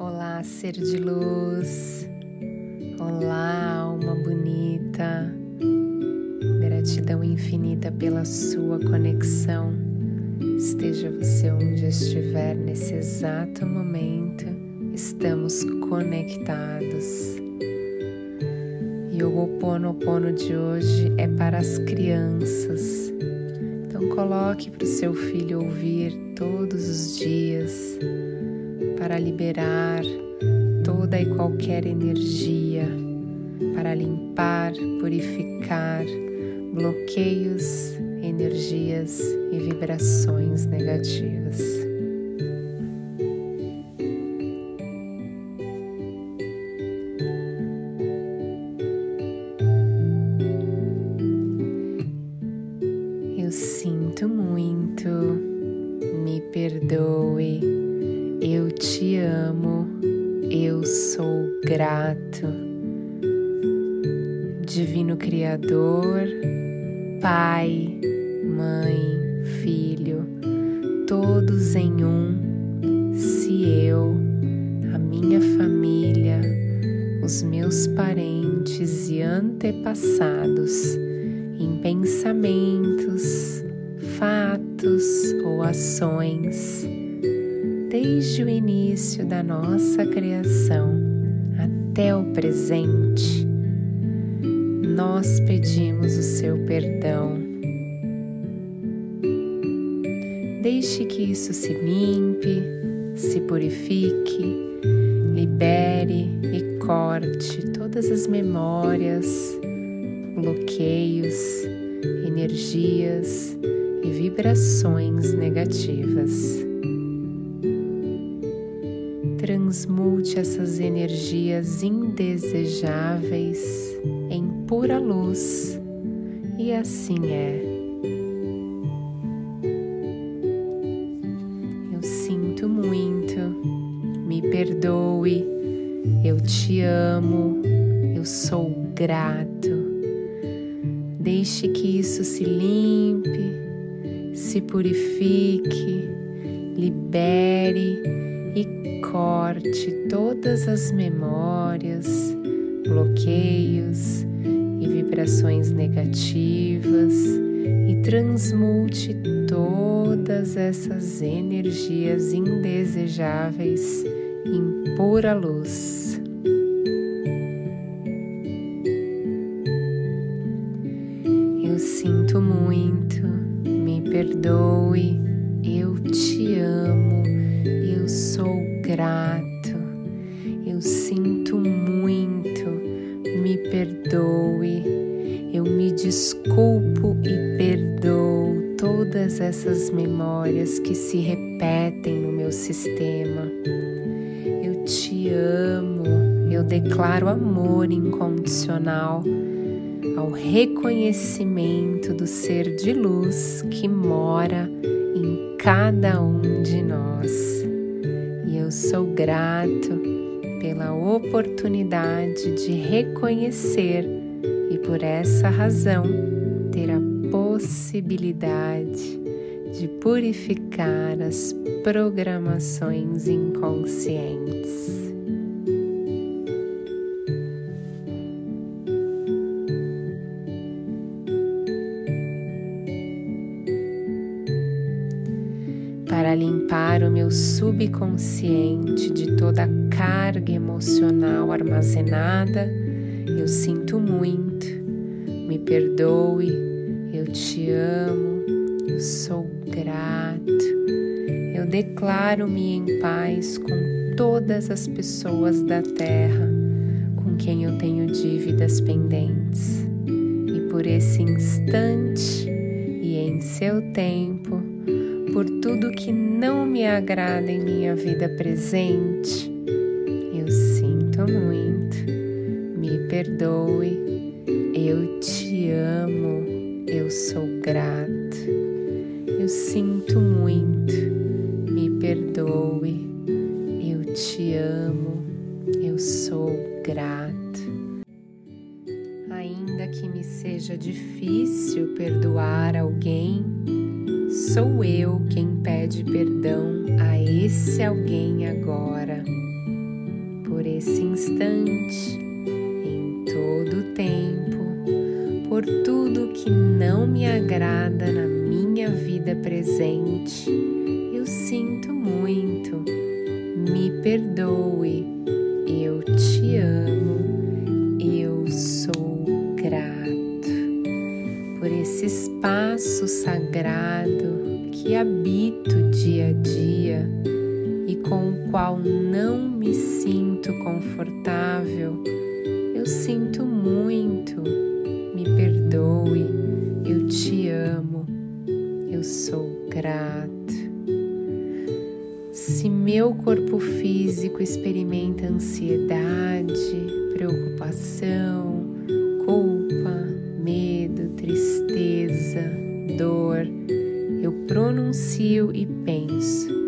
Olá, ser de luz. Olá, alma bonita. Gratidão infinita pela sua conexão. Esteja você onde estiver nesse exato momento, estamos conectados. E o Oponopono de hoje é para as crianças. Então coloque para o seu filho ouvir todos os dias para liberar toda e qualquer energia, para limpar, purificar bloqueios, energias e vibrações negativas. Grato. Divino Criador, Pai, Mãe, Filho, todos em um, se eu, a minha família, os meus parentes e antepassados, em pensamentos, fatos ou ações, desde o início da nossa criação até o presente, nós pedimos o seu perdão. Deixe que isso se limpe, se purifique, libere e corte todas as memórias, bloqueios, energias e vibrações negativas transmute essas energias indesejáveis em pura luz, e assim é. Eu sinto muito, me perdoe, eu te amo, eu sou grato. Deixe que isso se limpe, se purifique, libere corte todas as memórias, bloqueios e vibrações negativas e transmute todas essas energias indesejáveis em pura luz. Eu sinto muito, me perdoe, eu te amo sou grato, eu sinto muito, me perdoe, eu me desculpo e perdoo todas essas memórias que se repetem no meu sistema. Eu te amo, eu declaro amor incondicional ao reconhecimento do ser de luz que mora em cada um de nós eu sou grato pela oportunidade de reconhecer e por essa razão ter a possibilidade de purificar as programações inconscientes. Subconsciente de toda a carga emocional armazenada. Eu sinto muito, me perdoe, eu te amo, eu sou grato. Eu declaro-me em paz com todas as pessoas da Terra com quem eu tenho dívidas pendentes. E por esse instante e em seu tempo, por tudo que não me agrada em minha vida presente. Eu sinto muito, me perdoe, eu te amo, eu sou grato. Esse alguém agora. por esse instante, em todo o tempo, por tudo que não me agrada na minha vida presente. Eu sinto muito, me perdoe, eu te amo, eu sou grato por esse espaço sagrado que habito dia a dia com o qual não me sinto confortável, eu sinto muito. Me perdoe, eu te amo, eu sou grato. Se meu corpo físico experimenta ansiedade, preocupação, culpa, medo, tristeza, dor, eu pronuncio e penso,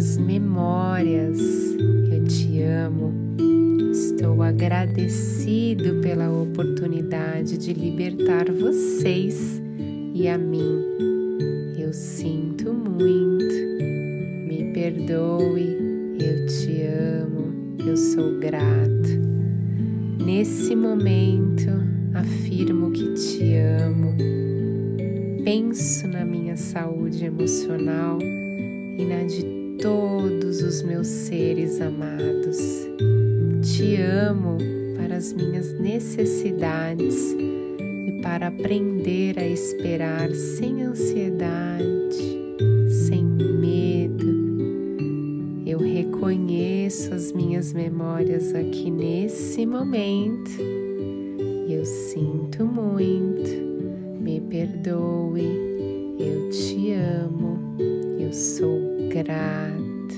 minhas memórias, eu te amo. Estou agradecido pela oportunidade de libertar vocês e a mim. Eu sinto muito, me perdoe, eu te amo, eu sou grato. Nesse momento, afirmo que te amo penso na minha saúde emocional e na de todos os meus seres amados. Te amo para as minhas necessidades e para aprender a esperar sem ansiedade, sem medo. Eu reconheço as minhas memórias aqui nesse momento. Eu sinto muito me perdoe, eu te amo, eu sou grato.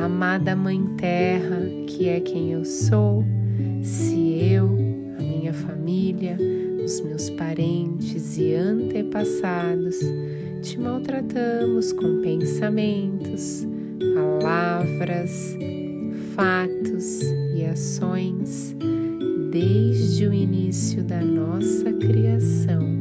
Amada Mãe Terra, que é quem eu sou, se eu, a minha família, os meus parentes e antepassados te maltratamos com pensamentos, palavras, fatos e ações desde o início da nossa criação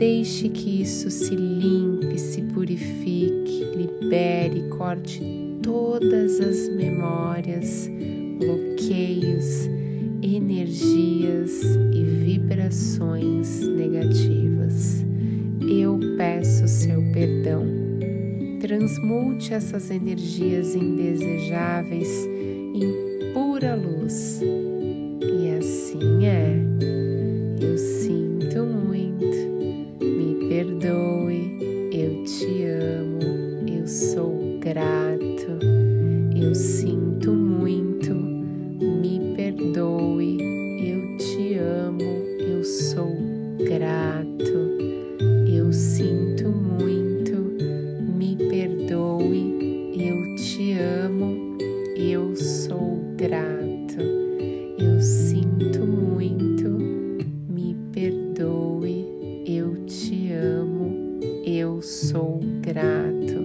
deixe que isso se limpe, se purifique, libere, corte todas as memórias, bloqueios, energias e vibrações negativas. Eu peço seu perdão transmute essas energias indesejáveis em pura luz. Sou grato.